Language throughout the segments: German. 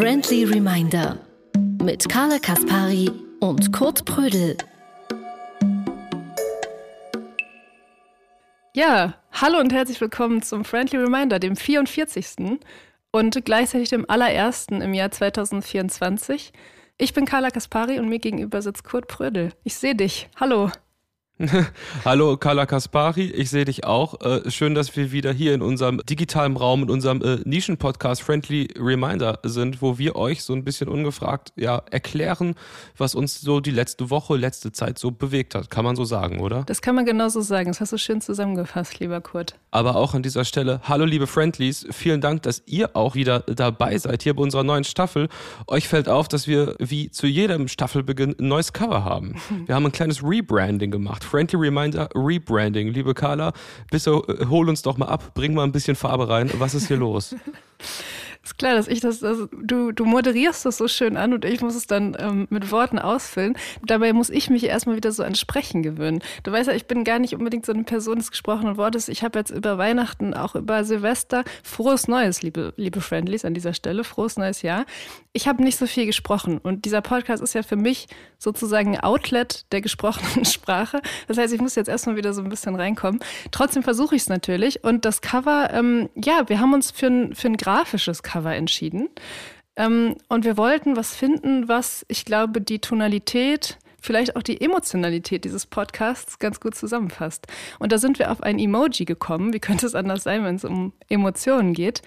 Friendly Reminder mit Carla Kaspari und Kurt Prödel. Ja, hallo und herzlich willkommen zum Friendly Reminder, dem 44. und gleichzeitig dem allerersten im Jahr 2024. Ich bin Carla Kaspari und mir gegenüber sitzt Kurt Prödel. Ich sehe dich. Hallo. Hallo Carla Kaspari, ich sehe dich auch. Äh, schön, dass wir wieder hier in unserem digitalen Raum, in unserem äh, Nischen-Podcast Friendly Reminder sind, wo wir euch so ein bisschen ungefragt ja, erklären, was uns so die letzte Woche, letzte Zeit so bewegt hat. Kann man so sagen, oder? Das kann man genauso sagen. Das hast du schön zusammengefasst, lieber Kurt. Aber auch an dieser Stelle, hallo liebe Friendlies, vielen Dank, dass ihr auch wieder dabei seid hier bei unserer neuen Staffel. Euch fällt auf, dass wir wie zu jedem Staffelbeginn ein neues Cover haben. Wir haben ein kleines Rebranding gemacht. Friendly Reminder Rebranding. Liebe Carla, bitte äh, hol uns doch mal ab, bring mal ein bisschen Farbe rein. Was ist hier los? Ist klar, dass ich das, das du, du moderierst das so schön an und ich muss es dann ähm, mit Worten ausfüllen. Dabei muss ich mich erstmal wieder so an Sprechen gewöhnen. Du weißt ja, ich bin gar nicht unbedingt so eine Person des gesprochenen Wortes. Ich habe jetzt über Weihnachten, auch über Silvester, frohes Neues, liebe, liebe Friendlies an dieser Stelle, frohes neues Jahr. Ich habe nicht so viel gesprochen und dieser Podcast ist ja für mich sozusagen ein Outlet der gesprochenen Sprache. Das heißt, ich muss jetzt erstmal wieder so ein bisschen reinkommen. Trotzdem versuche ich es natürlich und das Cover, ähm, ja, wir haben uns für ein, für ein grafisches Cover Cover entschieden. Ähm, und wir wollten was finden, was, ich glaube, die Tonalität, vielleicht auch die Emotionalität dieses Podcasts ganz gut zusammenfasst. Und da sind wir auf ein Emoji gekommen. Wie könnte es anders sein, wenn es um Emotionen geht?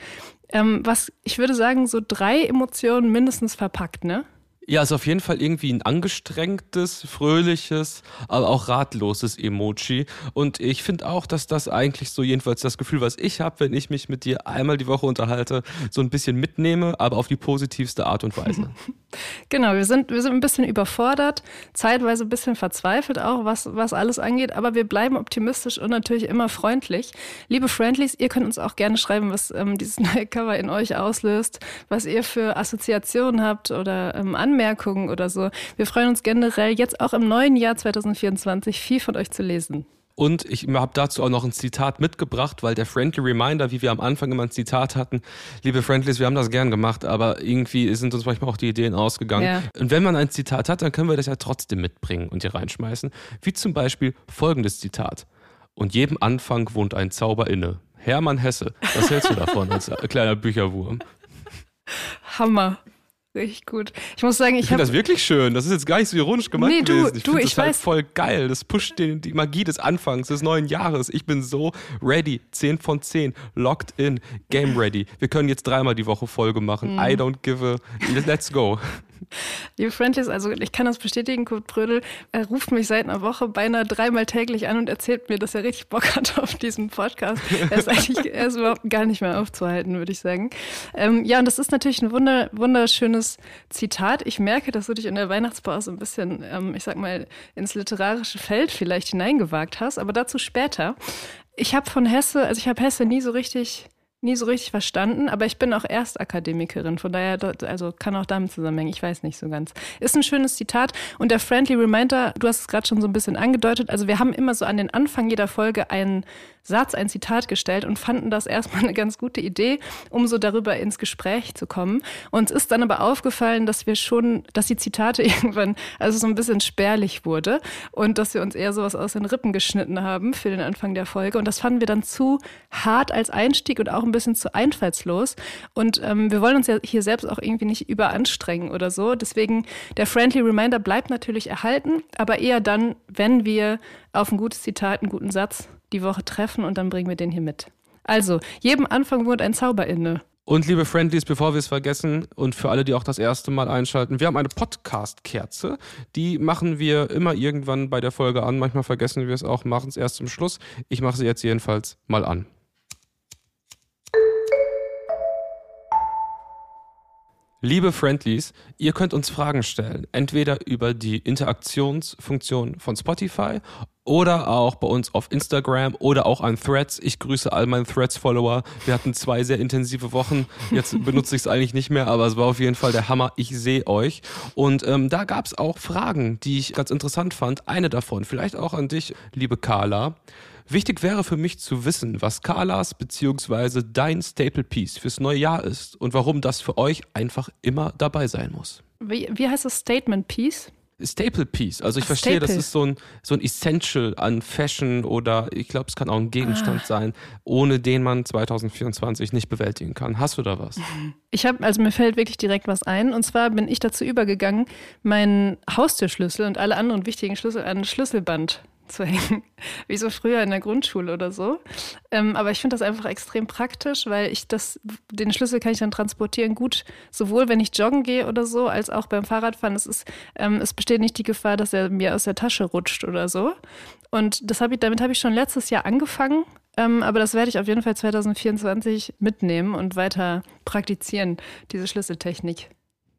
Ähm, was, ich würde sagen, so drei Emotionen mindestens verpackt, ne? Ja, ist auf jeden Fall irgendwie ein angestrengtes, fröhliches, aber auch ratloses Emoji. Und ich finde auch, dass das eigentlich so jedenfalls das Gefühl, was ich habe, wenn ich mich mit dir einmal die Woche unterhalte, so ein bisschen mitnehme, aber auf die positivste Art und Weise. genau, wir sind, wir sind ein bisschen überfordert, zeitweise ein bisschen verzweifelt auch, was, was alles angeht, aber wir bleiben optimistisch und natürlich immer freundlich. Liebe Friendlies, ihr könnt uns auch gerne schreiben, was ähm, dieses neue Cover in euch auslöst, was ihr für Assoziationen habt oder ähm, Anmerkungen oder so. Wir freuen uns generell jetzt auch im neuen Jahr 2024 viel von euch zu lesen. Und ich habe dazu auch noch ein Zitat mitgebracht, weil der Friendly Reminder, wie wir am Anfang immer ein Zitat hatten, liebe Friendlies, wir haben das gern gemacht, aber irgendwie sind uns manchmal auch die Ideen ausgegangen. Ja. Und wenn man ein Zitat hat, dann können wir das ja trotzdem mitbringen und hier reinschmeißen. Wie zum Beispiel folgendes Zitat. Und jedem Anfang wohnt ein Zauber inne. Hermann Hesse, was hältst du davon als kleiner Bücherwurm? Hammer. Richtig gut. Ich muss sagen, ich, ich finde das wirklich schön. Das ist jetzt gar nicht so ironisch gemeint nee, du, gewesen. Ich finde das halt voll geil. Das pusht den, die Magie des Anfangs des neuen Jahres. Ich bin so ready. 10 von 10. Locked in. Game ready. Wir können jetzt dreimal die Woche Folge machen. Mm. I don't give a... Let's go. Liebe Friendlies, also ich kann das bestätigen, Kurt Brödel er ruft mich seit einer Woche beinahe dreimal täglich an und erzählt mir, dass er richtig Bock hat auf diesen Podcast. Er ist eigentlich er ist überhaupt gar nicht mehr aufzuhalten, würde ich sagen. Ähm, ja, und das ist natürlich ein wunder, wunderschönes Zitat. Ich merke, dass du dich in der Weihnachtspause ein bisschen, ähm, ich sag mal, ins literarische Feld vielleicht hineingewagt hast, aber dazu später. Ich habe von Hesse, also ich habe Hesse nie so richtig nie so richtig verstanden, aber ich bin auch Erstakademikerin, von daher, also kann auch damit zusammenhängen, ich weiß nicht so ganz. Ist ein schönes Zitat und der Friendly Reminder, du hast es gerade schon so ein bisschen angedeutet, also wir haben immer so an den Anfang jeder Folge einen Satz, ein Zitat gestellt und fanden das erstmal eine ganz gute Idee, um so darüber ins Gespräch zu kommen. Uns ist dann aber aufgefallen, dass wir schon, dass die Zitate irgendwann also so ein bisschen spärlich wurde und dass wir uns eher sowas aus den Rippen geschnitten haben für den Anfang der Folge. Und das fanden wir dann zu hart als Einstieg und auch ein bisschen zu einfallslos. Und ähm, wir wollen uns ja hier selbst auch irgendwie nicht überanstrengen oder so. Deswegen der Friendly Reminder bleibt natürlich erhalten, aber eher dann, wenn wir auf ein gutes Zitat, einen guten Satz die Woche treffen und dann bringen wir den hier mit. Also, jedem Anfang wohnt ein Zauber inne. Und liebe Friendlies, bevor wir es vergessen und für alle, die auch das erste Mal einschalten, wir haben eine Podcast-Kerze. Die machen wir immer irgendwann bei der Folge an. Manchmal vergessen wir es auch, machen es erst zum Schluss. Ich mache sie jetzt jedenfalls mal an. Liebe Friendlies, ihr könnt uns Fragen stellen, entweder über die Interaktionsfunktion von Spotify oder auch bei uns auf Instagram oder auch an Threads. Ich grüße all meine Threads-Follower. Wir hatten zwei sehr intensive Wochen. Jetzt benutze ich es eigentlich nicht mehr, aber es war auf jeden Fall der Hammer. Ich sehe euch. Und ähm, da gab es auch Fragen, die ich ganz interessant fand. Eine davon, vielleicht auch an dich, liebe Carla. Wichtig wäre für mich zu wissen, was Carlas bzw. dein Staple Piece fürs neue Jahr ist und warum das für euch einfach immer dabei sein muss. Wie, wie heißt das Statement Piece? Staple Piece. Also ich Ach, verstehe, Staple. das ist so ein, so ein Essential an Fashion oder ich glaube, es kann auch ein Gegenstand ah. sein, ohne den man 2024 nicht bewältigen kann. Hast du da was? Ich habe, also mir fällt wirklich direkt was ein. Und zwar bin ich dazu übergegangen, meinen Haustürschlüssel und alle anderen wichtigen Schlüssel an Schlüsselband zu hängen, wie so früher in der Grundschule oder so. Ähm, aber ich finde das einfach extrem praktisch, weil ich das, den Schlüssel kann ich dann transportieren gut, sowohl wenn ich joggen gehe oder so, als auch beim Fahrradfahren. Es, ist, ähm, es besteht nicht die Gefahr, dass er mir aus der Tasche rutscht oder so. Und das hab ich, damit habe ich schon letztes Jahr angefangen. Ähm, aber das werde ich auf jeden Fall 2024 mitnehmen und weiter praktizieren, diese Schlüsseltechnik.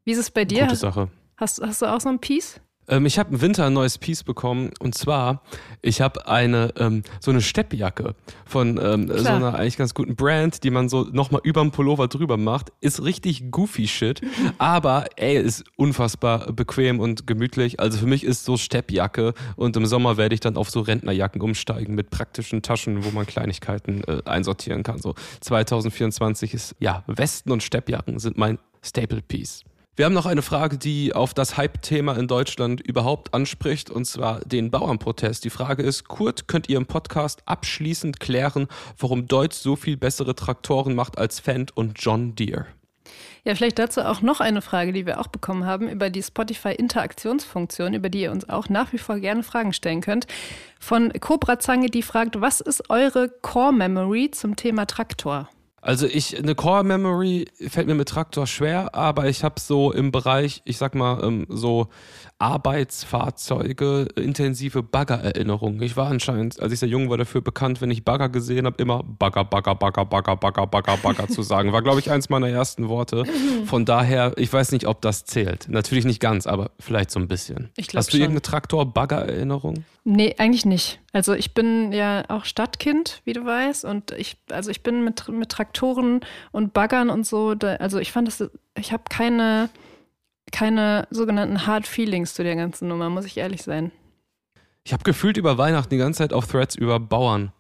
Wie ist es bei dir? Gute Sache. Hast, hast du auch so ein Piece? Ähm, ich habe im Winter ein neues Piece bekommen und zwar, ich habe eine ähm, so eine Steppjacke von ähm, so einer eigentlich ganz guten Brand, die man so nochmal über dem Pullover drüber macht. Ist richtig goofy Shit, aber ey, ist unfassbar bequem und gemütlich. Also für mich ist so Steppjacke und im Sommer werde ich dann auf so Rentnerjacken umsteigen mit praktischen Taschen, wo man Kleinigkeiten äh, einsortieren kann. So 2024 ist ja Westen und Steppjacken sind mein Staple Piece. Wir haben noch eine Frage, die auf das Hype-Thema in Deutschland überhaupt anspricht, und zwar den Bauernprotest. Die Frage ist, Kurt, könnt ihr im Podcast abschließend klären, warum Deutsch so viel bessere Traktoren macht als Fendt und John Deere? Ja, vielleicht dazu auch noch eine Frage, die wir auch bekommen haben über die Spotify-Interaktionsfunktion, über die ihr uns auch nach wie vor gerne Fragen stellen könnt. Von Cobra Zange, die fragt, was ist eure Core-Memory zum Thema Traktor? Also ich, eine Core Memory fällt mir mit Traktor schwer, aber ich habe so im Bereich, ich sag mal, ähm, so Arbeitsfahrzeuge, intensive Bagger-Erinnerungen. Ich war anscheinend, als ich sehr jung war, dafür bekannt, wenn ich Bagger gesehen habe, immer Bagger, Bagger, Bagger, Bagger, Bagger, Bagger, Bagger zu sagen. War, glaube ich, eins meiner ersten Worte. Von daher, ich weiß nicht, ob das zählt. Natürlich nicht ganz, aber vielleicht so ein bisschen. Hast du schon. irgendeine Traktor-Bagger-Erinnerung? Nee, eigentlich nicht. Also ich bin ja auch Stadtkind, wie du weißt, und ich, also ich bin mit, mit Traktoren und Baggern und so, da, also ich fand das, ich habe keine, keine sogenannten Hard Feelings zu der ganzen Nummer, muss ich ehrlich sein. Ich habe gefühlt über Weihnachten die ganze Zeit auf Threads über Bauern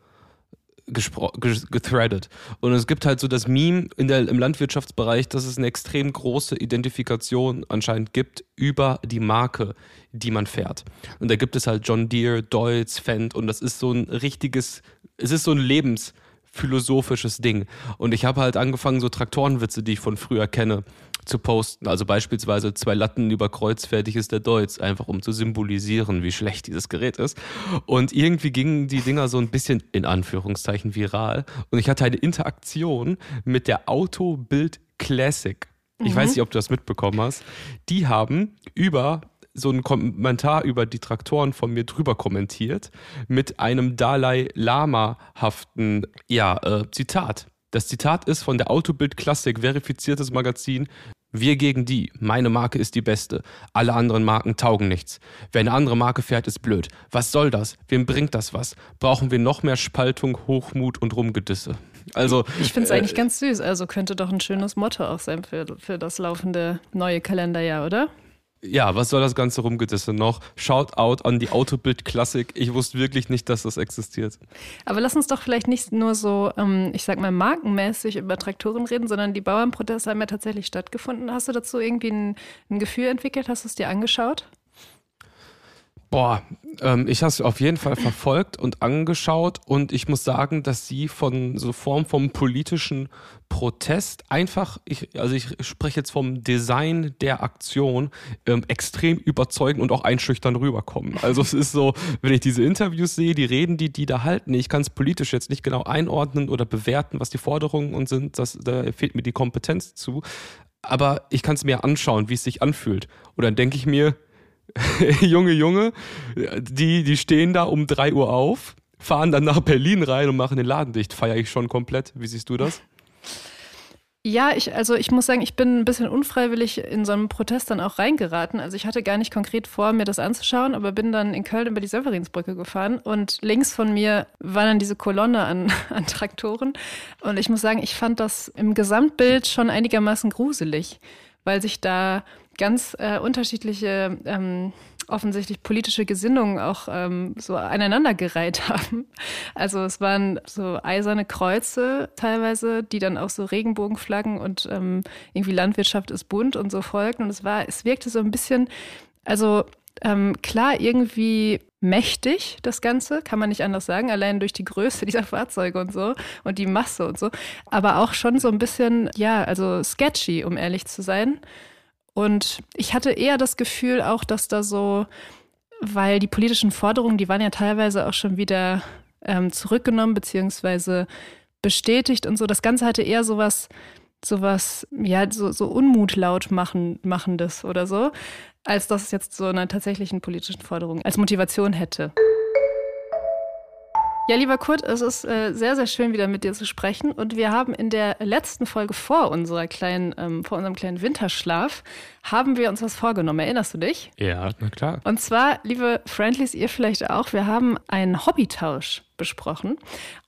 gethreadet. Und es gibt halt so das Meme in der, im Landwirtschaftsbereich, dass es eine extrem große Identifikation anscheinend gibt über die Marke, die man fährt. Und da gibt es halt John Deere, Deutz, Fendt und das ist so ein richtiges, es ist so ein lebensphilosophisches Ding. Und ich habe halt angefangen, so Traktorenwitze, die ich von früher kenne, zu posten. Also beispielsweise zwei Latten über Kreuz, fertig ist der Deutsch, einfach um zu symbolisieren, wie schlecht dieses Gerät ist. Und irgendwie gingen die Dinger so ein bisschen in Anführungszeichen viral. Und ich hatte eine Interaktion mit der Autobild Classic. Ich mhm. weiß nicht, ob du das mitbekommen hast. Die haben über so einen Kommentar über die Traktoren von mir drüber kommentiert mit einem Dalai Lama-haften ja, äh, Zitat. Das Zitat ist von der Autobild Classic, verifiziertes Magazin. Wir gegen die. Meine Marke ist die beste. Alle anderen Marken taugen nichts. Wer eine andere Marke fährt, ist blöd. Was soll das? Wem bringt das was? Brauchen wir noch mehr Spaltung, Hochmut und Rumgedisse? Also, ich finde es äh, eigentlich ganz süß. Also könnte doch ein schönes Motto auch sein für, für das laufende neue Kalenderjahr, oder? Ja, was soll das ganze Rumgedisse noch? Shout out an die Autobild Klassik. Ich wusste wirklich nicht, dass das existiert. Aber lass uns doch vielleicht nicht nur so, ähm, ich sag mal, markenmäßig über Traktoren reden, sondern die Bauernproteste haben ja tatsächlich stattgefunden. Hast du dazu irgendwie ein, ein Gefühl entwickelt? Hast du es dir angeschaut? Boah, ähm, ich habe es auf jeden Fall verfolgt und angeschaut und ich muss sagen, dass sie von so Form vom politischen Protest einfach, ich, also ich spreche jetzt vom Design der Aktion, ähm, extrem überzeugend und auch einschüchtern rüberkommen. Also es ist so, wenn ich diese Interviews sehe, die Reden, die die da halten, ich kann es politisch jetzt nicht genau einordnen oder bewerten, was die Forderungen und sind, das, da fehlt mir die Kompetenz zu. Aber ich kann es mir anschauen, wie es sich anfühlt. Und dann denke ich mir, junge Junge, die, die stehen da um 3 Uhr auf, fahren dann nach Berlin rein und machen den Laden dicht. Feiere ich schon komplett. Wie siehst du das? Ja, ich, also ich muss sagen, ich bin ein bisschen unfreiwillig in so einem Protest dann auch reingeraten. Also ich hatte gar nicht konkret vor, mir das anzuschauen, aber bin dann in Köln über die Severinsbrücke gefahren und links von mir war dann diese Kolonne an, an Traktoren. Und ich muss sagen, ich fand das im Gesamtbild schon einigermaßen gruselig, weil sich da ganz äh, unterschiedliche ähm, offensichtlich politische Gesinnungen auch ähm, so aneinandergereiht haben. Also es waren so eiserne Kreuze teilweise, die dann auch so Regenbogenflaggen und ähm, irgendwie Landwirtschaft ist bunt und so folgten. Und es war, es wirkte so ein bisschen, also ähm, klar irgendwie mächtig, das Ganze, kann man nicht anders sagen, allein durch die Größe dieser Fahrzeuge und so und die Masse und so, aber auch schon so ein bisschen, ja, also sketchy, um ehrlich zu sein. Und ich hatte eher das Gefühl auch, dass da so, weil die politischen Forderungen, die waren ja teilweise auch schon wieder ähm, zurückgenommen beziehungsweise bestätigt und so. Das Ganze hatte eher sowas, sowas, ja, so, so Unmut laut machen, machendes oder so, als dass es jetzt so eine tatsächlichen politischen Forderung als Motivation hätte. Ja, lieber Kurt, es ist äh, sehr, sehr schön, wieder mit dir zu sprechen. Und wir haben in der letzten Folge vor unserer kleinen, ähm, vor unserem kleinen Winterschlaf, haben wir uns was vorgenommen. Erinnerst du dich? Ja, na klar. Und zwar, liebe Friendlies, ihr vielleicht auch, wir haben einen Hobbytausch besprochen.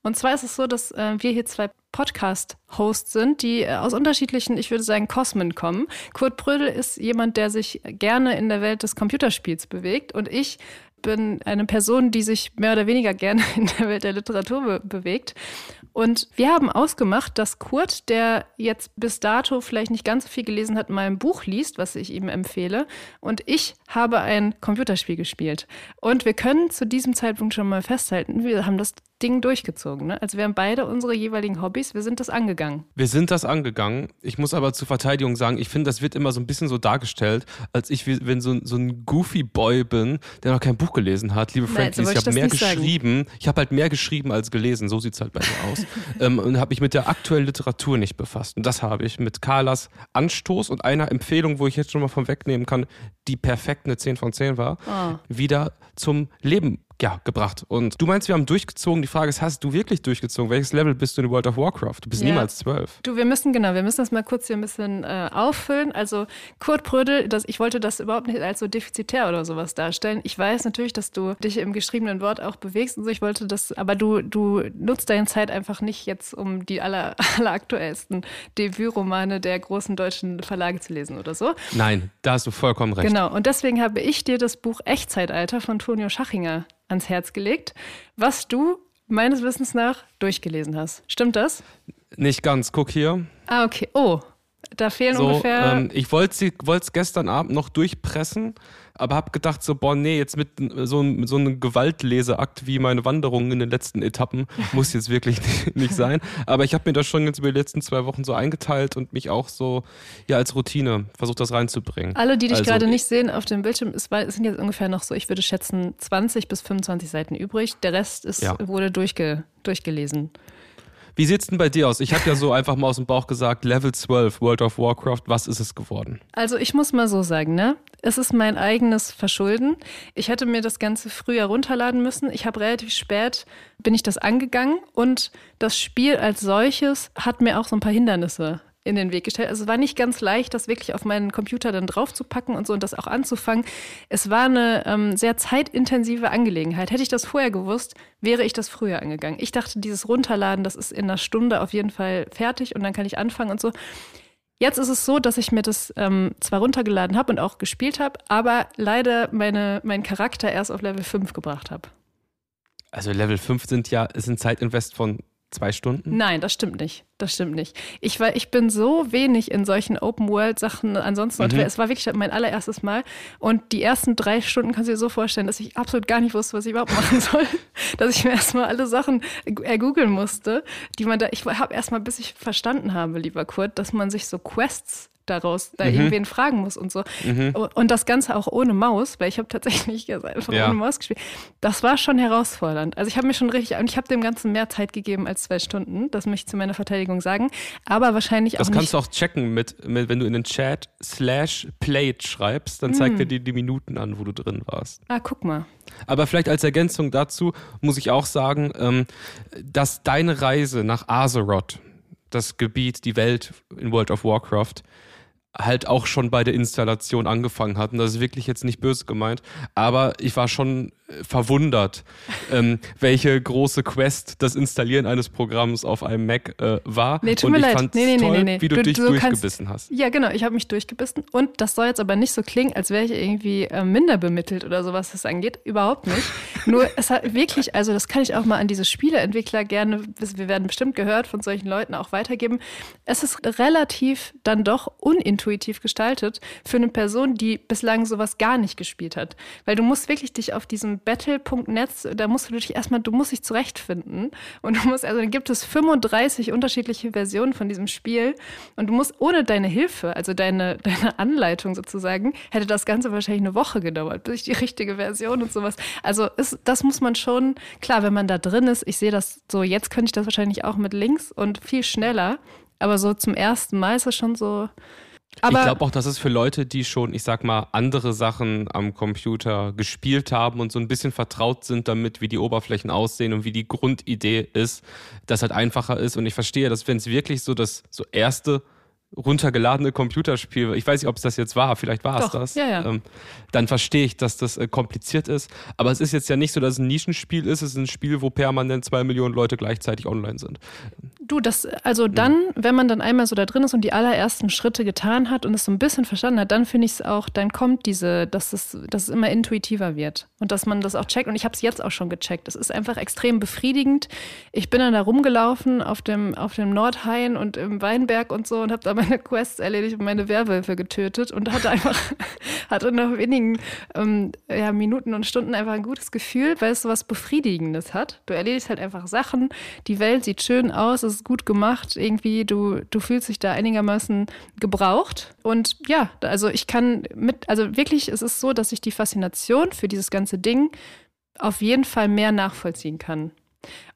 Und zwar ist es so, dass äh, wir hier zwei Podcast-Hosts sind, die äh, aus unterschiedlichen, ich würde sagen, Kosmen kommen. Kurt Brödel ist jemand, der sich gerne in der Welt des Computerspiels bewegt und ich bin eine Person, die sich mehr oder weniger gerne in der Welt der Literatur be bewegt. Und wir haben ausgemacht, dass Kurt, der jetzt bis dato vielleicht nicht ganz so viel gelesen hat, mal ein Buch liest, was ich ihm empfehle. Und ich habe ein Computerspiel gespielt. Und wir können zu diesem Zeitpunkt schon mal festhalten, wir haben das Ding durchgezogen. Ne? Wir haben beide unsere jeweiligen Hobbys, wir sind das angegangen. Wir sind das angegangen. Ich muss aber zur Verteidigung sagen, ich finde, das wird immer so ein bisschen so dargestellt, als ich, wenn so, so ein goofy Boy bin, der noch kein Buch gelesen hat. Liebe Friendlies, ich habe mehr geschrieben. Sagen. Ich habe halt mehr geschrieben als gelesen. So sieht es halt bei mir aus. ähm, und habe mich mit der aktuellen Literatur nicht befasst. Und das habe ich mit Carlas Anstoß und einer Empfehlung, wo ich jetzt schon mal von wegnehmen kann, die perfekt eine 10 von 10 war, oh. wieder zum Leben ja, gebracht. Und du meinst, wir haben durchgezogen. Die Frage ist, hast du wirklich durchgezogen? Welches Level bist du in World of Warcraft? Du bist ja. niemals zwölf. Du, wir müssen, genau, wir müssen das mal kurz hier ein bisschen äh, auffüllen. Also Kurt Brödel, das, ich wollte das überhaupt nicht als so defizitär oder sowas darstellen. Ich weiß natürlich, dass du dich im geschriebenen Wort auch bewegst und so. Ich wollte das, aber du, du nutzt deine Zeit einfach nicht jetzt, um die aller, aller aktuellsten Debütromane der großen deutschen Verlage zu lesen oder so. Nein, da hast du vollkommen recht. Genau, und deswegen habe ich dir das Buch Echtzeitalter von Tonio Schachinger ans Herz gelegt, was du meines Wissens nach durchgelesen hast. Stimmt das? Nicht ganz. Guck hier. Ah, okay. Oh, da fehlen so, ungefähr. Ähm, ich wollte es gestern Abend noch durchpressen, aber habe gedacht, so, boah, nee, jetzt mit so, mit so einem Gewaltleseakt wie meine Wanderungen in den letzten Etappen muss jetzt wirklich nicht sein. Aber ich habe mir das schon jetzt über die letzten zwei Wochen so eingeteilt und mich auch so ja als Routine versucht, das reinzubringen. Alle, die dich also, gerade nicht sehen auf dem Bildschirm, es sind jetzt ungefähr noch so, ich würde schätzen, 20 bis 25 Seiten übrig. Der Rest ist, ja. wurde durchge, durchgelesen. Wie sieht's denn bei dir aus? Ich habe ja so einfach mal aus dem Bauch gesagt, Level 12 World of Warcraft, was ist es geworden? Also ich muss mal so sagen, ne? Es ist mein eigenes Verschulden. Ich hätte mir das Ganze früher runterladen müssen. Ich habe relativ spät, bin ich das angegangen und das Spiel als solches hat mir auch so ein paar Hindernisse in den Weg gestellt. Also es war nicht ganz leicht, das wirklich auf meinen Computer dann draufzupacken und so und das auch anzufangen. Es war eine ähm, sehr zeitintensive Angelegenheit. Hätte ich das vorher gewusst, wäre ich das früher angegangen. Ich dachte, dieses Runterladen, das ist in einer Stunde auf jeden Fall fertig und dann kann ich anfangen und so. Jetzt ist es so, dass ich mir das ähm, zwar runtergeladen habe und auch gespielt habe, aber leider meine, meinen Charakter erst auf Level 5 gebracht habe. Also Level 5 sind ja, ist ein Zeitinvest von Zwei Stunden? Nein, das stimmt nicht. Das stimmt nicht. Ich, war, ich bin so wenig in solchen Open-World-Sachen ansonsten. Mhm. Es war wirklich mein allererstes Mal. Und die ersten drei Stunden kannst du dir so vorstellen, dass ich absolut gar nicht wusste, was ich überhaupt machen soll. dass ich mir erstmal alle Sachen ergoogeln musste, die man da. Ich habe erstmal, bis ich verstanden habe, lieber Kurt, dass man sich so Quests daraus da mhm. irgendwen fragen muss und so. Mhm. Und das Ganze auch ohne Maus, weil ich habe tatsächlich einfach ja. ohne Maus gespielt. Das war schon herausfordernd. Also ich habe mir schon richtig, und ich habe dem Ganzen mehr Zeit gegeben als zwei Stunden, das möchte ich zu meiner Verteidigung sagen. Aber wahrscheinlich das auch. Das kannst du auch checken mit, mit, wenn du in den Chat slash played schreibst, dann zeigt mhm. er dir die Minuten an, wo du drin warst. Ah, guck mal. Aber vielleicht als Ergänzung dazu muss ich auch sagen, ähm, dass deine Reise nach Azeroth, das Gebiet, die Welt in World of Warcraft halt auch schon bei der Installation angefangen hatten. Das ist wirklich jetzt nicht böse gemeint, aber ich war schon äh, verwundert, ähm, welche große Quest das Installieren eines Programms auf einem Mac äh, war. Nee, tut und mir ich leid. fand nee, nee, toll, nee, nee. wie du, du dich du durchgebissen kannst, hast. Ja, genau, ich habe mich durchgebissen und das soll jetzt aber nicht so klingen, als wäre ich irgendwie äh, minder bemittelt oder so, was das angeht. Überhaupt nicht. Nur es hat wirklich, also das kann ich auch mal an diese Spieleentwickler gerne, wir werden bestimmt gehört von solchen Leuten auch weitergeben. Es ist relativ dann doch unintuitiv gestaltet für eine Person, die bislang sowas gar nicht gespielt hat. Weil du musst wirklich dich auf diesem Battle.net, da musst du dich erstmal, du musst dich zurechtfinden. Und du musst, also dann gibt es 35 unterschiedliche Versionen von diesem Spiel. Und du musst ohne deine Hilfe, also deine, deine Anleitung sozusagen, hätte das Ganze wahrscheinlich eine Woche gedauert, bis ich die richtige Version und sowas. Also ist, das muss man schon, klar, wenn man da drin ist, ich sehe das so, jetzt könnte ich das wahrscheinlich auch mit links und viel schneller. Aber so zum ersten Mal ist es schon so, aber ich glaube auch, dass es für Leute, die schon, ich sag mal, andere Sachen am Computer gespielt haben und so ein bisschen vertraut sind damit, wie die Oberflächen aussehen und wie die Grundidee ist, das halt einfacher ist. Und ich verstehe, dass wenn es wirklich so das so erste runtergeladene Computerspiel, ich weiß nicht, ob es das jetzt war, vielleicht war es das, ja, ja. Ähm, dann verstehe ich, dass das äh, kompliziert ist. Aber es ist jetzt ja nicht so, dass es ein Nischenspiel ist, es ist ein Spiel, wo permanent zwei Millionen Leute gleichzeitig online sind. Du, das, also dann, wenn man dann einmal so da drin ist und die allerersten Schritte getan hat und es so ein bisschen verstanden hat, dann finde ich es auch, dann kommt diese, dass es, dass es immer intuitiver wird und dass man das auch checkt. Und ich habe es jetzt auch schon gecheckt. Es ist einfach extrem befriedigend. Ich bin dann da rumgelaufen auf dem, auf dem Nordhain und im Weinberg und so und habe da meine Quests erledigt und meine Werwölfe getötet und hatte einfach, hatte nach wenigen ähm, ja, Minuten und Stunden einfach ein gutes Gefühl, weil es so was Befriedigendes hat. Du erledigst halt einfach Sachen, die Welt sieht schön aus, es ist gut gemacht, irgendwie, du, du fühlst dich da einigermaßen gebraucht. Und ja, also ich kann mit, also wirklich, es ist so, dass ich die Faszination für dieses ganze Ding auf jeden Fall mehr nachvollziehen kann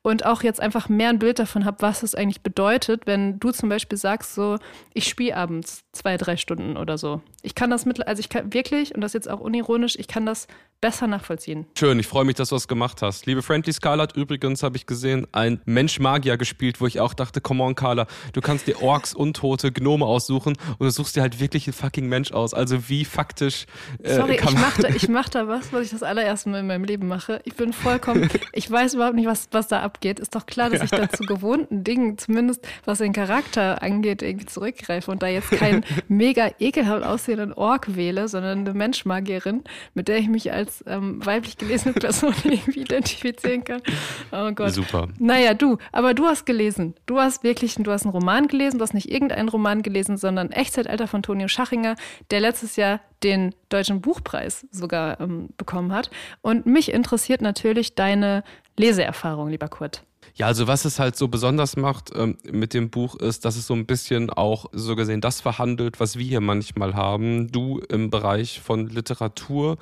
und auch jetzt einfach mehr ein Bild davon habe, was es eigentlich bedeutet, wenn du zum Beispiel sagst, so, ich spiele abends zwei, drei Stunden oder so. Ich kann das mit, also ich kann wirklich, und das jetzt auch unironisch, ich kann das besser nachvollziehen. Schön, ich freue mich, dass du das gemacht hast. Liebe Friendly Scarlett, übrigens habe ich gesehen, ein Mensch-Magier gespielt, wo ich auch dachte, come on, Carla, du kannst dir Orks, Untote, Gnome aussuchen und du suchst dir halt wirklich einen fucking Mensch aus. Also wie faktisch. Äh, Sorry, ich mache da, ich mach da was, was ich das allererste Mal in meinem Leben mache. Ich bin vollkommen, ich weiß überhaupt nicht, was, was da abgeht. Ist doch klar, dass ich da zu gewohnten Dingen, zumindest was den Charakter angeht, irgendwie zurückgreife und da jetzt keinen mega ekelhaft aussehenden Ork wähle, sondern eine Menschmagierin, mit der ich mich als als ähm, weiblich gelesene Person irgendwie identifizieren kann. Oh Gott. Super. Naja, du, aber du hast gelesen. Du hast wirklich, du hast einen Roman gelesen, du hast nicht irgendeinen Roman gelesen, sondern Echtzeitalter von Tonio Schachinger, der letztes Jahr den Deutschen Buchpreis sogar ähm, bekommen hat. Und mich interessiert natürlich deine Leseerfahrung, lieber Kurt. Ja, also was es halt so besonders macht ähm, mit dem Buch ist, dass es so ein bisschen auch so gesehen das verhandelt, was wir hier manchmal haben. Du im Bereich von Literatur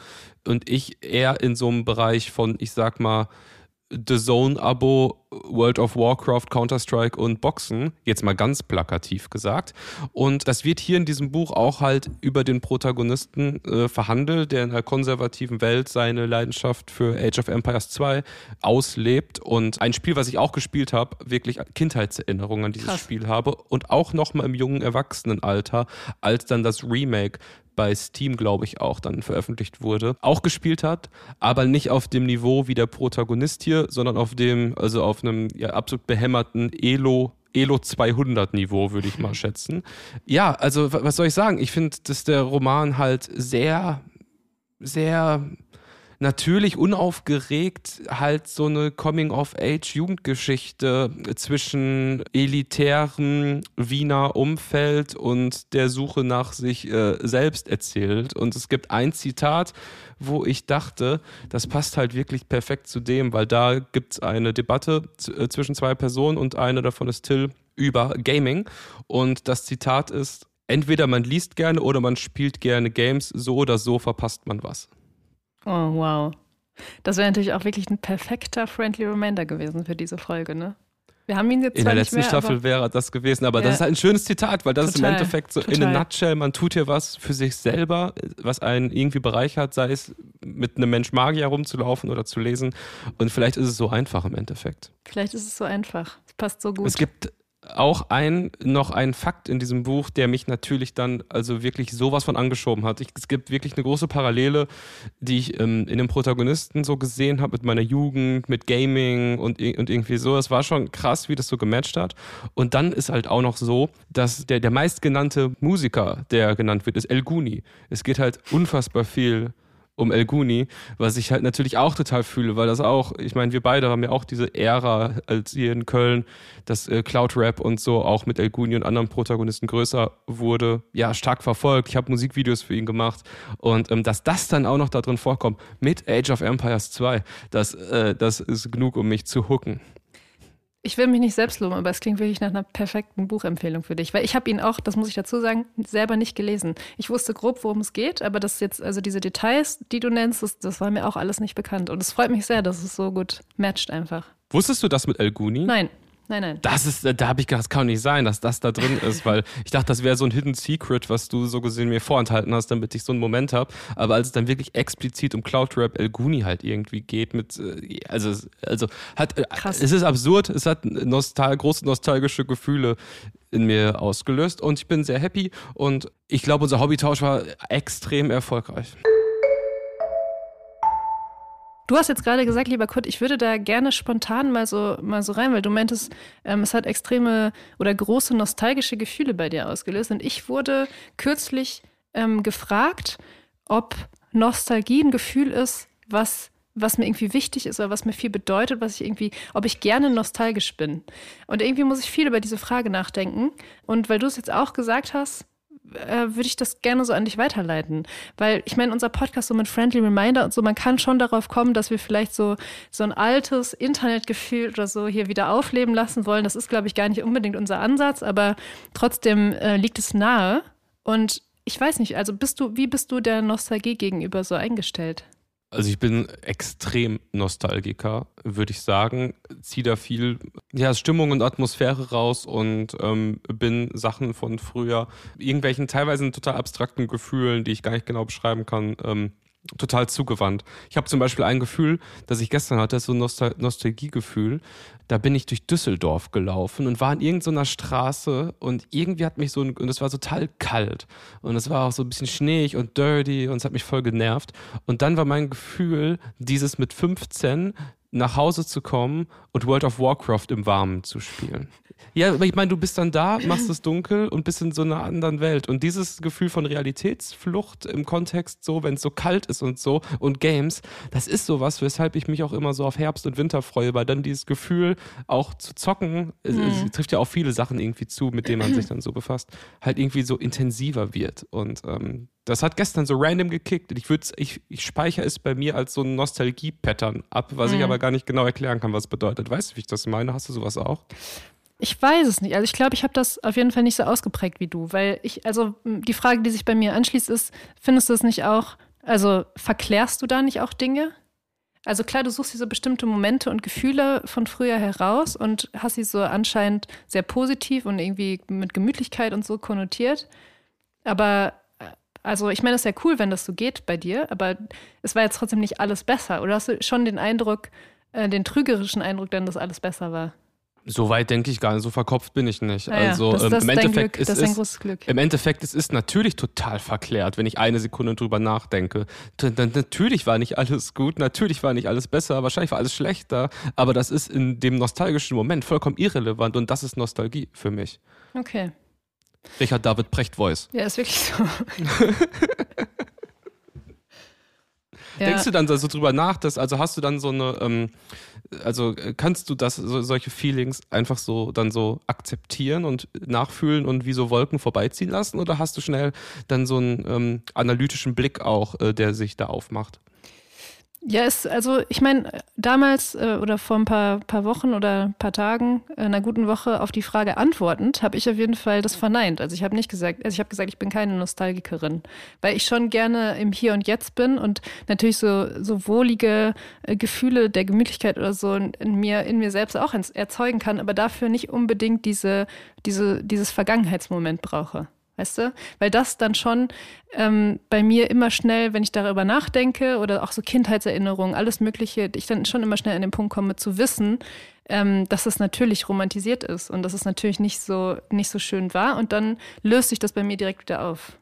und ich eher in so einem Bereich von, ich sag mal, The Zone-Abo, World of Warcraft, Counter-Strike und Boxen, jetzt mal ganz plakativ gesagt. Und das wird hier in diesem Buch auch halt über den Protagonisten äh, verhandelt, der in einer konservativen Welt seine Leidenschaft für Age of Empires 2 auslebt. Und ein Spiel, was ich auch gespielt habe, wirklich Kindheitserinnerungen an dieses Krass. Spiel habe. Und auch nochmal im jungen Erwachsenenalter, als dann das Remake bei Steam, glaube ich, auch dann veröffentlicht wurde, auch gespielt hat, aber nicht auf dem Niveau wie der Protagonist hier, sondern auf dem, also auf einem ja, absolut behämmerten Elo Elo 200 Niveau, würde ich mal schätzen. Ja, also was soll ich sagen? Ich finde, dass der Roman halt sehr, sehr natürlich unaufgeregt halt so eine Coming-of-Age-Jugendgeschichte zwischen elitärem Wiener Umfeld und der Suche nach sich äh, selbst erzählt. Und es gibt ein Zitat, wo ich dachte, das passt halt wirklich perfekt zu dem, weil da gibt es eine Debatte äh, zwischen zwei Personen und eine davon ist Till über Gaming. Und das Zitat ist, entweder man liest gerne oder man spielt gerne Games, so oder so verpasst man was. Oh, wow. Das wäre natürlich auch wirklich ein perfekter Friendly Reminder gewesen für diese Folge, ne? Wir haben ihn jetzt In der letzten mehr, Staffel wäre das gewesen, aber ja. das ist halt ein schönes Zitat, weil das total, ist im Endeffekt so total. in a nutshell, man tut hier was für sich selber, was einen irgendwie bereichert, sei es mit einem Mensch Magier rumzulaufen oder zu lesen und vielleicht ist es so einfach im Endeffekt. Vielleicht ist es so einfach. Es passt so gut. Es gibt auch ein, noch ein Fakt in diesem Buch, der mich natürlich dann also wirklich sowas von angeschoben hat. Ich, es gibt wirklich eine große Parallele, die ich ähm, in dem Protagonisten so gesehen habe mit meiner Jugend, mit Gaming und, und irgendwie so. Es war schon krass, wie das so gematcht hat. Und dann ist halt auch noch so, dass der, der meistgenannte Musiker, der genannt wird, ist El Guni. Es geht halt unfassbar viel um El Guni, was ich halt natürlich auch total fühle, weil das auch, ich meine, wir beide haben ja auch diese Ära, als hier in Köln das äh, Cloud Rap und so auch mit El Guni und anderen Protagonisten größer wurde, ja, stark verfolgt. Ich habe Musikvideos für ihn gemacht und ähm, dass das dann auch noch da drin vorkommt mit Age of Empires 2, das, äh, das ist genug, um mich zu hooken. Ich will mich nicht selbst loben, aber es klingt wirklich nach einer perfekten Buchempfehlung für dich. Weil ich habe ihn auch, das muss ich dazu sagen, selber nicht gelesen. Ich wusste grob, worum es geht, aber das jetzt, also diese Details, die du nennst, das, das war mir auch alles nicht bekannt. Und es freut mich sehr, dass es so gut matcht einfach. Wusstest du das mit El Guni? Nein. Nein, nein. Das ist, da habe ich gedacht, das kann nicht sein, dass das da drin ist, weil ich dachte, das wäre so ein Hidden Secret, was du so gesehen mir vorenthalten hast, damit ich so einen Moment habe. Aber als es dann wirklich explizit um Cloud Rap El Guni halt irgendwie geht, mit, äh, also, also hat, äh, Krass. es ist absurd, es hat nostal große nostalgische Gefühle in mir ausgelöst und ich bin sehr happy und ich glaube, unser Hobbytausch war extrem erfolgreich. Du hast jetzt gerade gesagt, lieber Kurt, ich würde da gerne spontan mal so, mal so rein, weil du meintest, ähm, es hat extreme oder große nostalgische Gefühle bei dir ausgelöst. Und ich wurde kürzlich ähm, gefragt, ob Nostalgie ein Gefühl ist, was was mir irgendwie wichtig ist oder was mir viel bedeutet, was ich irgendwie, ob ich gerne nostalgisch bin. Und irgendwie muss ich viel über diese Frage nachdenken. Und weil du es jetzt auch gesagt hast, äh, würde ich das gerne so an dich weiterleiten. Weil ich meine, unser Podcast so mit Friendly Reminder und so, man kann schon darauf kommen, dass wir vielleicht so, so ein altes Internetgefühl oder so hier wieder aufleben lassen wollen. Das ist, glaube ich, gar nicht unbedingt unser Ansatz, aber trotzdem äh, liegt es nahe. Und ich weiß nicht, also bist du, wie bist du der Nostalgie gegenüber so eingestellt? Also ich bin extrem Nostalgiker, würde ich sagen. Ziehe da viel ja, Stimmung und Atmosphäre raus und ähm, bin Sachen von früher, irgendwelchen teilweise total abstrakten Gefühlen, die ich gar nicht genau beschreiben kann, ähm, total zugewandt. Ich habe zum Beispiel ein Gefühl, das ich gestern hatte, so ein Nostal Nostalgiegefühl. Da bin ich durch Düsseldorf gelaufen und war in irgendeiner Straße und irgendwie hat mich so ein, und es war total kalt und es war auch so ein bisschen schneeig und dirty und es hat mich voll genervt. Und dann war mein Gefühl, dieses mit 15 nach Hause zu kommen und World of Warcraft im Warmen zu spielen. Ja, ich meine, du bist dann da, machst es dunkel und bist in so einer anderen Welt. Und dieses Gefühl von Realitätsflucht im Kontext so, wenn es so kalt ist und so und Games, das ist sowas, weshalb ich mich auch immer so auf Herbst und Winter freue, weil dann dieses Gefühl auch zu zocken, mhm. es, trifft ja auch viele Sachen irgendwie zu, mit denen man sich dann so befasst, halt irgendwie so intensiver wird. Und ähm, das hat gestern so random gekickt. Ich, ich, ich speichere es bei mir als so ein Nostalgie-Pattern ab, was mhm. ich aber gar nicht genau erklären kann, was es bedeutet. Weißt du, wie ich das meine? Hast du sowas auch? Ich weiß es nicht. Also ich glaube, ich habe das auf jeden Fall nicht so ausgeprägt wie du, weil ich, also die Frage, die sich bei mir anschließt, ist, findest du es nicht auch, also verklärst du da nicht auch Dinge? Also klar, du suchst diese bestimmte Momente und Gefühle von früher heraus und hast sie so anscheinend sehr positiv und irgendwie mit Gemütlichkeit und so konnotiert. Aber also ich meine, es ist ja cool, wenn das so geht bei dir, aber es war jetzt trotzdem nicht alles besser. Oder hast du schon den Eindruck, äh, den trügerischen Eindruck, denn dass alles besser war? So weit denke ich gar nicht, so verkopft bin ich nicht. Ah also das, das im Endeffekt Glück, ist es, Im Endeffekt es ist natürlich total verklärt, wenn ich eine Sekunde drüber nachdenke. Natürlich war nicht alles gut, natürlich war nicht alles besser, wahrscheinlich war alles schlechter, aber das ist in dem nostalgischen Moment vollkommen irrelevant und das ist Nostalgie für mich. Okay. Richard David Precht Voice. Ja, ist wirklich so. Denkst du dann so drüber nach, dass, also hast du dann so eine, ähm, also kannst du das, so, solche Feelings einfach so dann so akzeptieren und nachfühlen und wie so Wolken vorbeiziehen lassen oder hast du schnell dann so einen ähm, analytischen Blick auch, äh, der sich da aufmacht? Ja, es, also ich meine, damals äh, oder vor ein paar, paar Wochen oder ein paar Tagen, äh, einer guten Woche auf die Frage antwortend, habe ich auf jeden Fall das verneint. Also ich habe nicht gesagt, also ich habe gesagt, ich bin keine Nostalgikerin, weil ich schon gerne im Hier und Jetzt bin und natürlich so, so wohlige äh, Gefühle der Gemütlichkeit oder so in, in, mir, in mir selbst auch erzeugen kann, aber dafür nicht unbedingt diese, diese, dieses Vergangenheitsmoment brauche. Weißt du? Weil das dann schon ähm, bei mir immer schnell, wenn ich darüber nachdenke oder auch so Kindheitserinnerungen, alles Mögliche, ich dann schon immer schnell an den Punkt komme zu wissen, ähm, dass es natürlich romantisiert ist und dass es natürlich nicht so, nicht so schön war. Und dann löst sich das bei mir direkt wieder auf.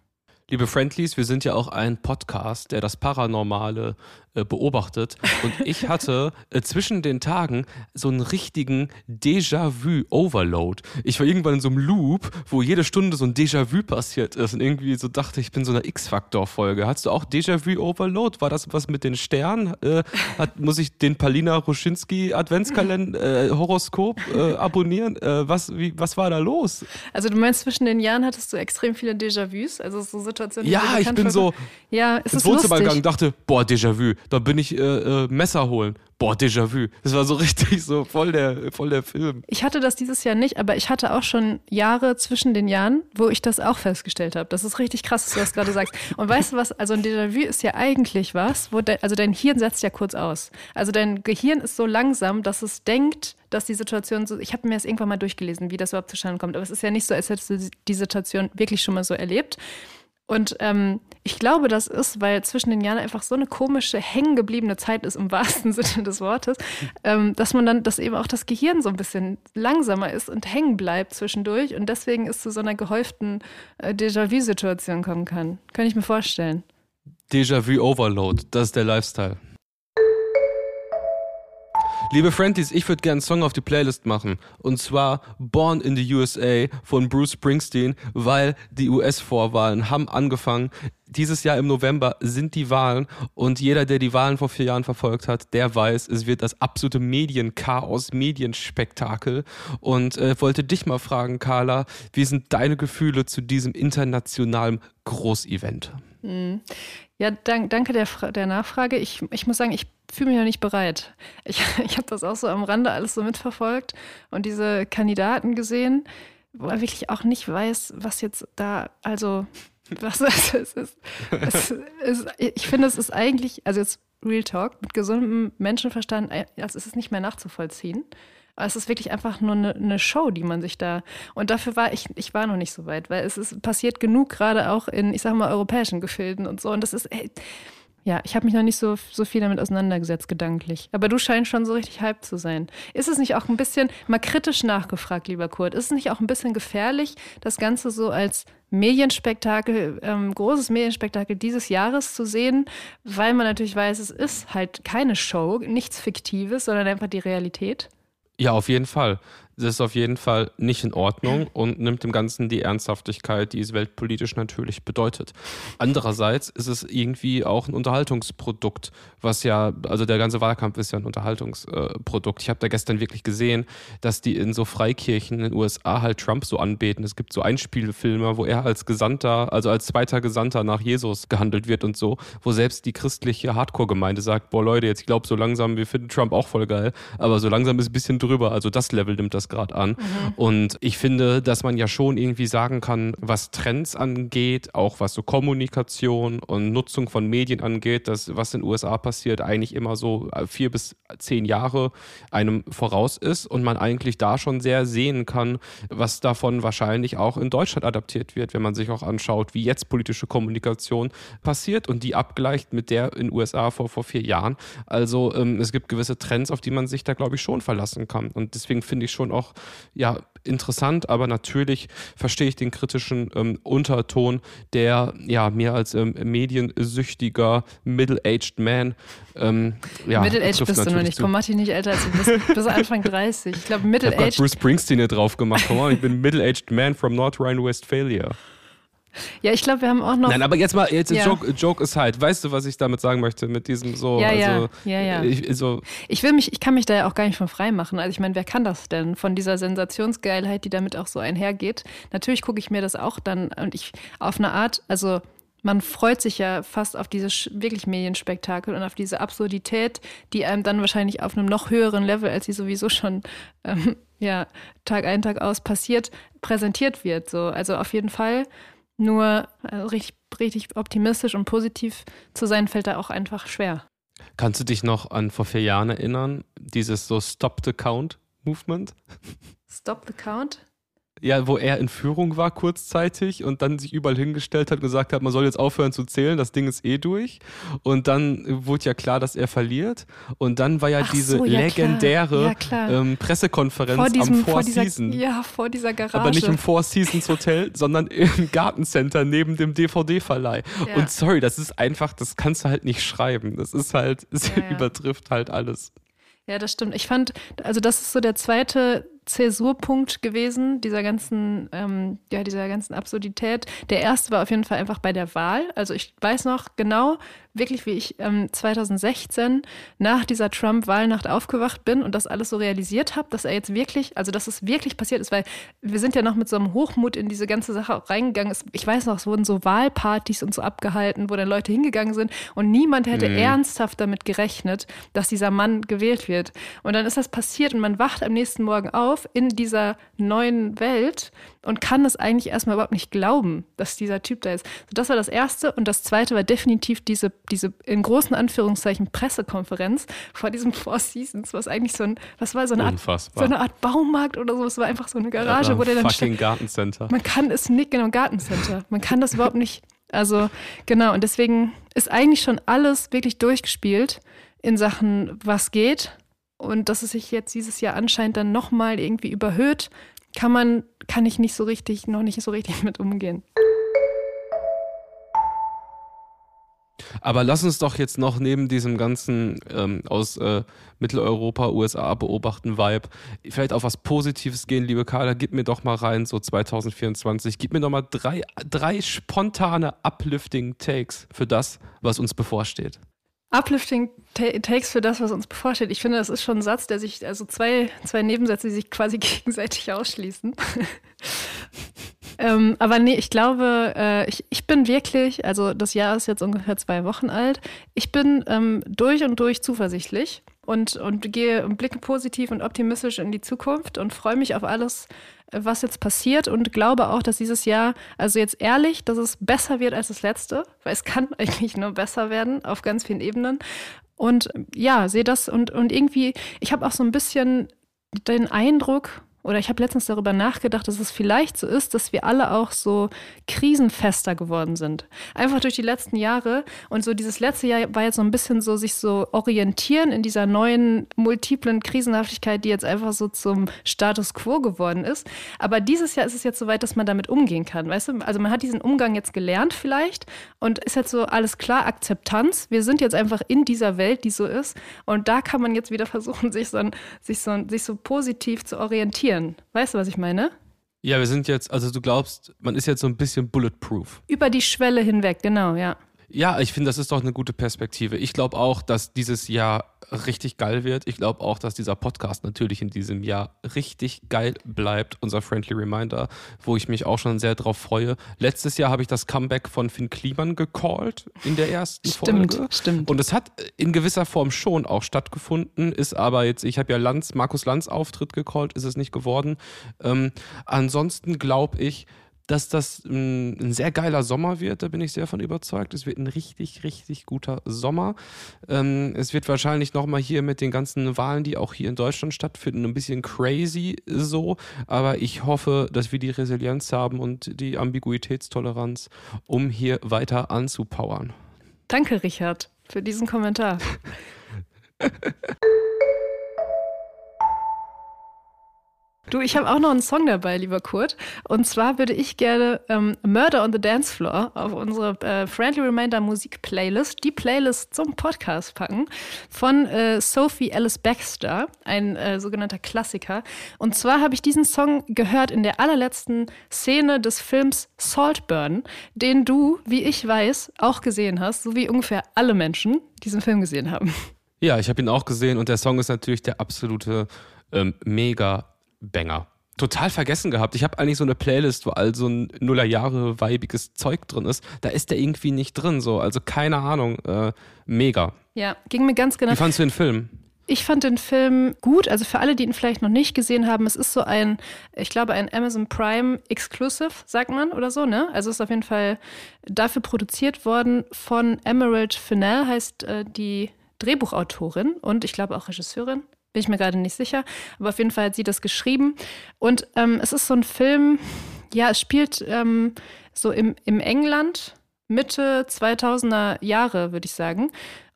Liebe Friendlies, wir sind ja auch ein Podcast, der das Paranormale beobachtet. Und ich hatte äh, zwischen den Tagen so einen richtigen Déjà-vu-Overload. Ich war irgendwann in so einem Loop, wo jede Stunde so ein Déjà-vu passiert ist und irgendwie so dachte, ich bin so einer X-Factor-Folge. Hast du auch Déjà-vu-Overload? War das was mit den Sternen? Äh, hat, muss ich den Palina Ruschinski Adventskalender äh, Horoskop äh, abonnieren? Äh, was, wie, was war da los? Also du meinst, zwischen den Jahren hattest du extrem viele Déjà-vus? Also so Situationen? Ja, ich bin so ja, es ins Wohnzimmer gegangen dachte, boah, Déjà-vu da bin ich äh, äh, Messer holen. Boah, Déjà-vu. Das war so richtig so voll der, voll der Film. Ich hatte das dieses Jahr nicht, aber ich hatte auch schon Jahre zwischen den Jahren, wo ich das auch festgestellt habe. Das ist richtig krass, dass du das gerade sagst. Und weißt du was? Also ein Déjà-vu ist ja eigentlich was, wo de, also dein Hirn setzt ja kurz aus. Also dein Gehirn ist so langsam, dass es denkt, dass die Situation so, ich habe mir das irgendwann mal durchgelesen, wie das überhaupt zustande kommt, aber es ist ja nicht so, als hättest du die Situation wirklich schon mal so erlebt. Und ähm, ich glaube, das ist, weil zwischen den Jahren einfach so eine komische, hängengebliebene Zeit ist, im wahrsten Sinne des Wortes, ähm, dass man dann, dass eben auch das Gehirn so ein bisschen langsamer ist und hängen bleibt zwischendurch und deswegen es zu so einer gehäuften äh, Déjà-vu-Situation kommen kann. Kann ich mir vorstellen. Déjà-vu-Overload, das ist der Lifestyle. Liebe Friendies, ich würde gerne einen Song auf die Playlist machen. Und zwar Born in the USA von Bruce Springsteen, weil die US-Vorwahlen haben angefangen. Dieses Jahr im November sind die Wahlen und jeder, der die Wahlen vor vier Jahren verfolgt hat, der weiß, es wird das absolute Medienchaos, Medienspektakel. Und äh, wollte dich mal fragen, Carla, wie sind deine Gefühle zu diesem internationalen Großevent? Mhm. Ja, dank, danke der, der Nachfrage. Ich, ich muss sagen, ich fühle mich noch nicht bereit. Ich, ich habe das auch so am Rande alles so mitverfolgt und diese Kandidaten gesehen, wo er wirklich auch nicht weiß, was jetzt da, also, was es ist. Es ist ich finde, es ist eigentlich, also jetzt Real Talk, mit gesundem Menschenverstand, also es ist nicht mehr nachzuvollziehen. Aber es ist wirklich einfach nur eine, eine, Show, die man sich da. Und dafür war ich, ich war noch nicht so weit, weil es ist passiert genug, gerade auch in, ich sag mal, europäischen Gefilden und so. Und das ist, ey, ja, ich habe mich noch nicht so, so viel damit auseinandergesetzt, gedanklich. Aber du scheinst schon so richtig hyped zu sein. Ist es nicht auch ein bisschen, mal kritisch nachgefragt, lieber Kurt, ist es nicht auch ein bisschen gefährlich, das Ganze so als Medienspektakel, ähm, großes Medienspektakel dieses Jahres zu sehen, weil man natürlich weiß, es ist halt keine Show, nichts Fiktives, sondern einfach die Realität? Ja, auf jeden Fall das ist auf jeden Fall nicht in Ordnung und nimmt dem Ganzen die Ernsthaftigkeit, die es weltpolitisch natürlich bedeutet. Andererseits ist es irgendwie auch ein Unterhaltungsprodukt, was ja, also der ganze Wahlkampf ist ja ein Unterhaltungsprodukt. Ich habe da gestern wirklich gesehen, dass die in so Freikirchen in den USA halt Trump so anbeten. Es gibt so Einspielfilme, wo er als Gesandter, also als zweiter Gesandter nach Jesus gehandelt wird und so, wo selbst die christliche Hardcore-Gemeinde sagt, boah Leute, jetzt ich glaube so langsam, wir finden Trump auch voll geil, aber so langsam ist ein bisschen drüber. Also das Level nimmt das das gerade an. Mhm. Und ich finde, dass man ja schon irgendwie sagen kann, was Trends angeht, auch was so Kommunikation und Nutzung von Medien angeht, dass was in den USA passiert, eigentlich immer so vier bis zehn Jahre einem voraus ist und man eigentlich da schon sehr sehen kann, was davon wahrscheinlich auch in Deutschland adaptiert wird, wenn man sich auch anschaut, wie jetzt politische Kommunikation passiert und die abgleicht mit der in den USA vor, vor vier Jahren. Also ähm, es gibt gewisse Trends, auf die man sich da, glaube ich, schon verlassen kann. Und deswegen finde ich schon auch ja, interessant, aber natürlich verstehe ich den kritischen ähm, Unterton, der ja mir als ähm, mediensüchtiger Middle-aged Man ähm, ja, Middle-aged bist du noch nicht. Komm, mach dich nicht älter als du bist. bis Anfang 30. Ich glaube, Middle-aged. Ich habe Bruce Springsteen hier drauf gemacht. Komm ich bin Middle-aged Man from North Rhine-Westphalia. Ja, ich glaube, wir haben auch noch. Nein, aber jetzt mal, jetzt ja. Joke, Joke aside. Weißt du, was ich damit sagen möchte mit diesem so? Ja, also, ja, ja. Ich, so ich will mich, ich kann mich da ja auch gar nicht von frei machen. Also ich meine, wer kann das denn von dieser Sensationsgeilheit, die damit auch so einhergeht? Natürlich gucke ich mir das auch dann und ich auf eine Art, also man freut sich ja fast auf dieses wirklich Medienspektakel und auf diese Absurdität, die einem dann wahrscheinlich auf einem noch höheren Level, als sie sowieso schon ähm, ja, Tag ein, Tag aus passiert, präsentiert wird. So. Also auf jeden Fall. Nur also richtig, richtig optimistisch und positiv zu sein, fällt da auch einfach schwer. Kannst du dich noch an vor vier Jahren erinnern, dieses so Stop the Count Movement? Stop the Count? Ja, wo er in Führung war kurzzeitig und dann sich überall hingestellt hat und gesagt hat, man soll jetzt aufhören zu zählen, das Ding ist eh durch. Und dann wurde ja klar, dass er verliert. Und dann war ja Ach diese so, ja, legendäre klar. Ja, ähm, Pressekonferenz vor diesem, am Four vor dieser, Seasons. Ja, vor dieser Garage. Aber nicht im Four Seasons Hotel, sondern im Gartencenter neben dem DVD-Verleih. Ja. Und sorry, das ist einfach, das kannst du halt nicht schreiben. Das ist halt, es übertrifft halt alles. Ja, das stimmt. Ich fand, also das ist so der zweite Zäsurpunkt gewesen, dieser ganzen, ähm, ja, dieser ganzen Absurdität. Der erste war auf jeden Fall einfach bei der Wahl. Also ich weiß noch genau, wirklich, wie ich ähm, 2016 nach dieser Trump-Wahlnacht aufgewacht bin und das alles so realisiert habe, dass er jetzt wirklich, also dass es wirklich passiert ist, weil wir sind ja noch mit so einem Hochmut in diese ganze Sache reingegangen. Ich weiß noch, es wurden so Wahlpartys und so abgehalten, wo dann Leute hingegangen sind und niemand hätte Mhm. ernsthaft damit gerechnet, dass dieser Mann gewählt wird. Und dann ist das passiert und man wacht am nächsten Morgen auf in dieser neuen Welt und kann es eigentlich erstmal überhaupt nicht glauben, dass dieser Typ da ist. So, das war das Erste. Und das Zweite war definitiv diese, diese in großen Anführungszeichen Pressekonferenz vor diesem Four Seasons, was eigentlich so ein, was war so eine Art, so eine Art Baumarkt oder so. Es war einfach so eine Garage, wo der dann fucking stand. Gartencenter. Man kann es nicht, genau, Gartencenter. Man kann das überhaupt nicht. Also, genau, und deswegen ist eigentlich schon alles wirklich durchgespielt in Sachen, was geht. Und dass es sich jetzt dieses Jahr anscheinend dann nochmal irgendwie überhöht, kann man, kann ich nicht so richtig, noch nicht so richtig mit umgehen. Aber lass uns doch jetzt noch neben diesem ganzen ähm, aus äh, Mitteleuropa, USA beobachten Vibe vielleicht auf was Positives gehen, liebe Carla. Gib mir doch mal rein, so 2024. Gib mir doch mal drei, drei spontane uplifting Takes für das, was uns bevorsteht. Uplifting ta Takes für das, was uns bevorsteht. Ich finde, das ist schon ein Satz, der sich, also zwei, zwei Nebensätze, die sich quasi gegenseitig ausschließen. ähm, aber nee, ich glaube, äh, ich, ich bin wirklich, also das Jahr ist jetzt ungefähr zwei Wochen alt, ich bin ähm, durch und durch zuversichtlich und, und gehe und blicke positiv und optimistisch in die Zukunft und freue mich auf alles, was jetzt passiert und glaube auch, dass dieses Jahr, also jetzt ehrlich, dass es besser wird als das letzte, weil es kann eigentlich nur besser werden auf ganz vielen Ebenen. Und ja, sehe das und, und irgendwie, ich habe auch so ein bisschen den Eindruck, oder ich habe letztens darüber nachgedacht, dass es vielleicht so ist, dass wir alle auch so krisenfester geworden sind. Einfach durch die letzten Jahre. Und so dieses letzte Jahr war jetzt so ein bisschen so, sich so orientieren in dieser neuen multiplen Krisenhaftigkeit, die jetzt einfach so zum Status quo geworden ist. Aber dieses Jahr ist es jetzt so weit, dass man damit umgehen kann. Weißt du, also man hat diesen Umgang jetzt gelernt vielleicht und ist jetzt so alles klar, Akzeptanz. Wir sind jetzt einfach in dieser Welt, die so ist. Und da kann man jetzt wieder versuchen, sich so, sich so, sich so positiv zu orientieren. Weißt du, was ich meine? Ja, wir sind jetzt, also du glaubst, man ist jetzt so ein bisschen bulletproof. Über die Schwelle hinweg, genau, ja. Ja, ich finde, das ist doch eine gute Perspektive. Ich glaube auch, dass dieses Jahr richtig geil wird. Ich glaube auch, dass dieser Podcast natürlich in diesem Jahr richtig geil bleibt. Unser Friendly Reminder, wo ich mich auch schon sehr drauf freue. Letztes Jahr habe ich das Comeback von Finn Kliman gecallt in der ersten Stimmt, Folge. stimmt. Und es hat in gewisser Form schon auch stattgefunden, ist aber jetzt, ich habe ja Lanz, Markus Lanz Auftritt gecallt, ist es nicht geworden. Ähm, ansonsten glaube ich, dass das ein, ein sehr geiler Sommer wird, da bin ich sehr von überzeugt. Es wird ein richtig, richtig guter Sommer. Ähm, es wird wahrscheinlich nochmal hier mit den ganzen Wahlen, die auch hier in Deutschland stattfinden, ein bisschen crazy so. Aber ich hoffe, dass wir die Resilienz haben und die Ambiguitätstoleranz, um hier weiter anzupowern. Danke, Richard, für diesen Kommentar. Du, ich habe auch noch einen Song dabei, lieber Kurt. Und zwar würde ich gerne ähm, Murder on the Dance Floor auf unsere äh, Friendly Reminder Musik Playlist, die Playlist zum Podcast packen, von äh, Sophie Alice Baxter, ein äh, sogenannter Klassiker. Und zwar habe ich diesen Song gehört in der allerletzten Szene des Films Saltburn, den du, wie ich weiß, auch gesehen hast, so wie ungefähr alle Menschen diesen Film gesehen haben. Ja, ich habe ihn auch gesehen und der Song ist natürlich der absolute ähm, mega Banger. Total vergessen gehabt. Ich habe eigentlich so eine Playlist, wo all so ein Nullerjahre weibiges Zeug drin ist. Da ist der irgendwie nicht drin, so. Also keine Ahnung. Äh, mega. Ja, ging mir ganz genau. Wie fandst du den Film? Ich fand den Film gut. Also für alle, die ihn vielleicht noch nicht gesehen haben, es ist so ein, ich glaube, ein Amazon Prime Exclusive, sagt man oder so, ne? Also ist auf jeden Fall dafür produziert worden von Emerald Fennell, heißt äh, die Drehbuchautorin und ich glaube auch Regisseurin. Bin ich mir gerade nicht sicher. Aber auf jeden Fall hat sie das geschrieben. Und ähm, es ist so ein Film, ja, es spielt ähm, so im, im England Mitte 2000er Jahre, würde ich sagen.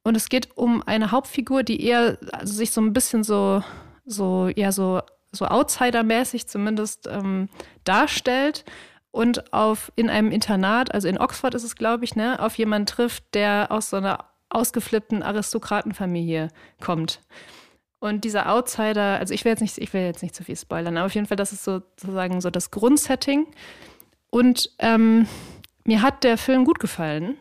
Und es geht um eine Hauptfigur, die eher also sich so ein bisschen so, so, ja, so, so Outsider-mäßig zumindest ähm, darstellt und auf in einem Internat, also in Oxford ist es, glaube ich, ne, auf jemanden trifft, der aus so einer ausgeflippten Aristokratenfamilie kommt. Und dieser Outsider, also ich will jetzt nicht, ich will jetzt nicht zu viel spoilern, aber auf jeden Fall, das ist sozusagen so das Grundsetting. Und ähm, mir hat der Film gut gefallen.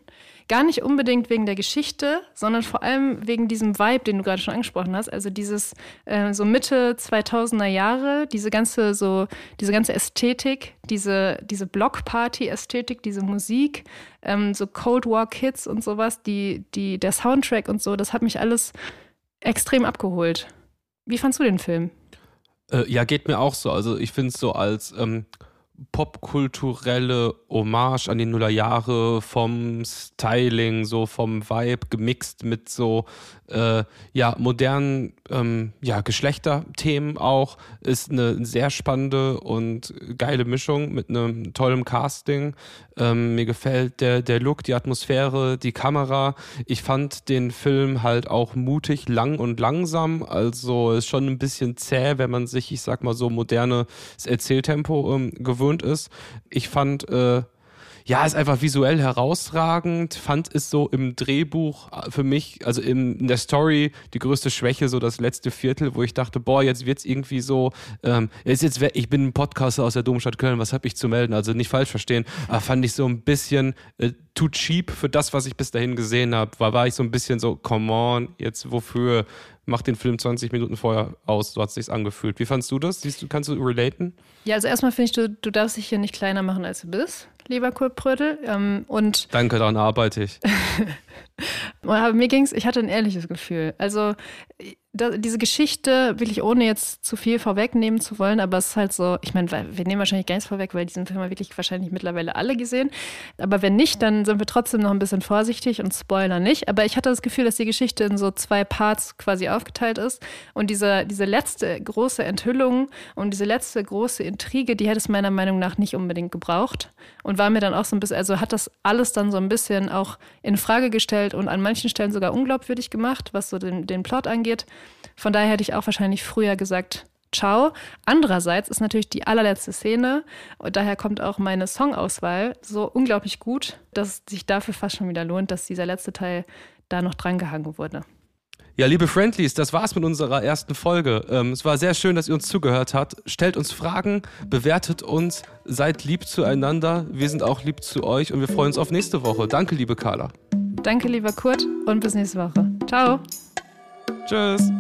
Gar nicht unbedingt wegen der Geschichte, sondern vor allem wegen diesem Vibe, den du gerade schon angesprochen hast. Also dieses äh, so Mitte 2000er Jahre, diese ganze so diese ganze Ästhetik, diese diese Blockparty-Ästhetik, diese Musik, ähm, so Cold War Kids und sowas, die die der Soundtrack und so, das hat mich alles extrem abgeholt. Wie fandst du den Film? Äh, ja, geht mir auch so. Also ich finde es so als ähm, popkulturelle Hommage an die Nullerjahre vom Styling, so vom Vibe gemixt mit so äh, ja modernen ähm, ja Geschlechterthemen auch ist eine sehr spannende und geile Mischung mit einem tollen Casting. Ähm, mir gefällt der der Look, die Atmosphäre, die Kamera. Ich fand den Film halt auch mutig, lang und langsam. Also ist schon ein bisschen zäh, wenn man sich, ich sag mal so modernes Erzähltempo ähm, gewöhnt gewohnt ist. Ich fand, äh, ja, ist einfach visuell herausragend, fand es so im Drehbuch äh, für mich, also in, der Story, die größte Schwäche, so das letzte Viertel, wo ich dachte, boah, jetzt wird es irgendwie so, ähm, jetzt, jetzt, ich bin ein Podcaster aus der Domstadt Köln, was habe ich zu melden? Also nicht falsch verstehen, aber fand ich so ein bisschen äh, too cheap für das, was ich bis dahin gesehen habe. War, war ich so ein bisschen so, come on, jetzt wofür? Mach den Film 20 Minuten vorher aus, so hat es sich angefühlt. Wie fandst du das? Siehst du, kannst du relaten? Ja, also erstmal finde ich, du, du darfst dich hier nicht kleiner machen, als du bist, lieber Kurt Brödel. Ähm, und Danke, daran arbeite ich. Aber mir ging es, ich hatte ein ehrliches Gefühl. Also da, diese Geschichte, wirklich ohne jetzt zu viel vorwegnehmen zu wollen, aber es ist halt so, ich meine, wir nehmen wahrscheinlich gar nichts vorweg, weil diesen Film haben wirklich wahrscheinlich mittlerweile alle gesehen. Aber wenn nicht, dann sind wir trotzdem noch ein bisschen vorsichtig und spoilern nicht. Aber ich hatte das Gefühl, dass die Geschichte in so zwei Parts quasi aufgeteilt ist. Und diese, diese letzte große Enthüllung und diese letzte große Intrige, die hätte es meiner Meinung nach nicht unbedingt gebraucht. Und war mir dann auch so ein bisschen, also hat das alles dann so ein bisschen auch in Frage gestellt und an manchen Stellen sogar unglaubwürdig gemacht, was so den, den Plot angeht. Von daher hätte ich auch wahrscheinlich früher gesagt, ciao. Andererseits ist natürlich die allerletzte Szene und daher kommt auch meine Songauswahl so unglaublich gut, dass es sich dafür fast schon wieder lohnt, dass dieser letzte Teil da noch drangehangen wurde. Ja, liebe Friendlies, das war's mit unserer ersten Folge. Ähm, es war sehr schön, dass ihr uns zugehört habt. Stellt uns Fragen, bewertet uns, seid lieb zueinander. Wir sind auch lieb zu euch und wir freuen uns auf nächste Woche. Danke, liebe Carla. Danke, lieber Kurt und bis nächste Woche. Ciao. Tschüss.